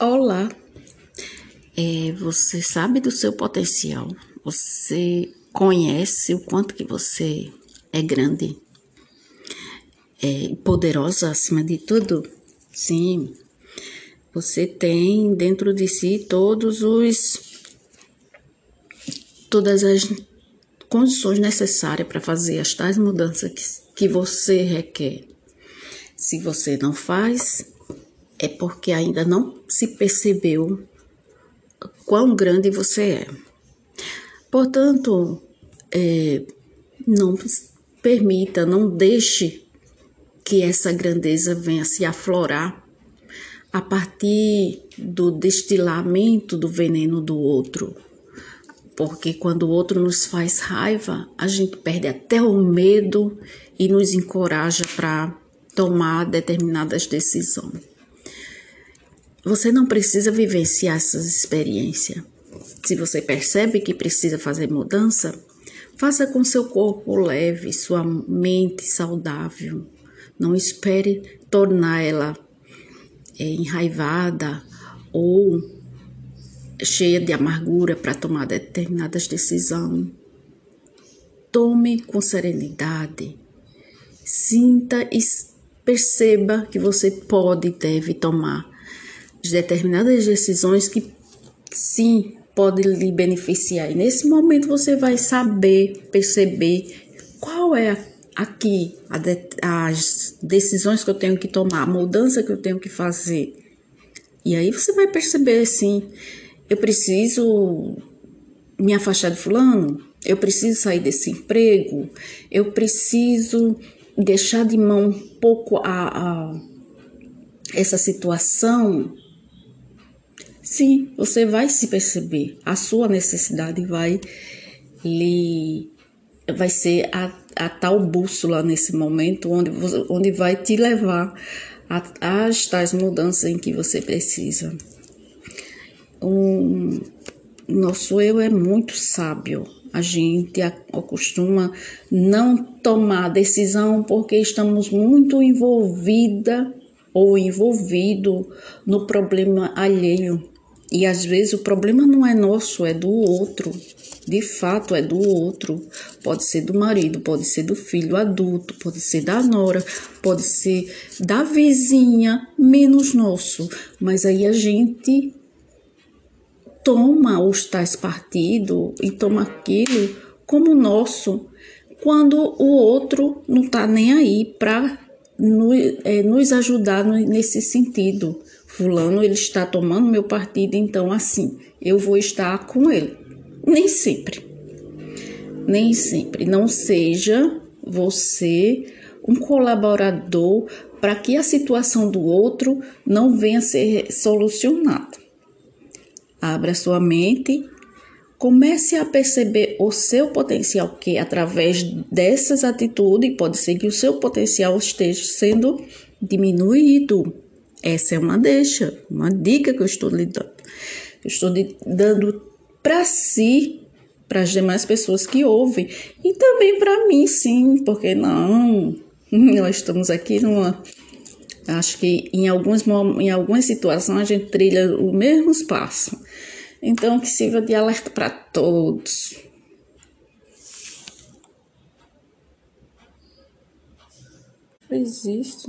Olá, é, você sabe do seu potencial? Você conhece o quanto que você é grande, é poderosa acima de tudo? Sim, você tem dentro de si todos os todas as condições necessárias para fazer as tais mudanças que, que você requer. Se você não faz, é porque ainda não se percebeu quão grande você é. Portanto, é, não permita, não deixe que essa grandeza venha se aflorar a partir do destilamento do veneno do outro. Porque quando o outro nos faz raiva, a gente perde até o medo e nos encoraja para tomar determinadas decisões. Você não precisa vivenciar essas experiências. Se você percebe que precisa fazer mudança, faça com seu corpo leve, sua mente saudável. Não espere tornar ela é, enraivada ou cheia de amargura para tomar determinadas decisões. Tome com serenidade. Sinta e perceba que você pode e deve tomar de determinadas decisões que sim pode lhe beneficiar. E nesse momento você vai saber, perceber qual é aqui de, as decisões que eu tenho que tomar, a mudança que eu tenho que fazer. E aí você vai perceber assim, eu preciso me afastar de fulano, eu preciso sair desse emprego, eu preciso deixar de mão um pouco a, a essa situação Sim, você vai se perceber. A sua necessidade vai lhe vai ser a, a tal bússola nesse momento onde, onde vai te levar às tais mudanças em que você precisa. Um, nosso eu é muito sábio. A gente acostuma não tomar decisão porque estamos muito envolvida ou envolvido no problema alheio. E às vezes o problema não é nosso, é do outro. De fato, é do outro. Pode ser do marido, pode ser do filho adulto, pode ser da nora, pode ser da vizinha, menos nosso. Mas aí a gente toma os tais partidos e toma aquilo como nosso, quando o outro não está nem aí para nos, é, nos ajudar nesse sentido fulano ele está tomando meu partido, então assim, eu vou estar com ele. Nem sempre. Nem sempre. Não seja você um colaborador para que a situação do outro não venha a ser solucionada. Abra sua mente, comece a perceber o seu potencial, que através dessas atitudes pode ser que o seu potencial esteja sendo diminuído essa é uma deixa, uma dica que eu estou lhe dando. Eu estou dando para si, para as demais pessoas que ouvem, e também para mim, sim, porque não? Nós estamos aqui numa. Acho que em, alguns, em algumas situações a gente trilha o mesmo espaço. Então, que sirva de alerta para todos. Existe.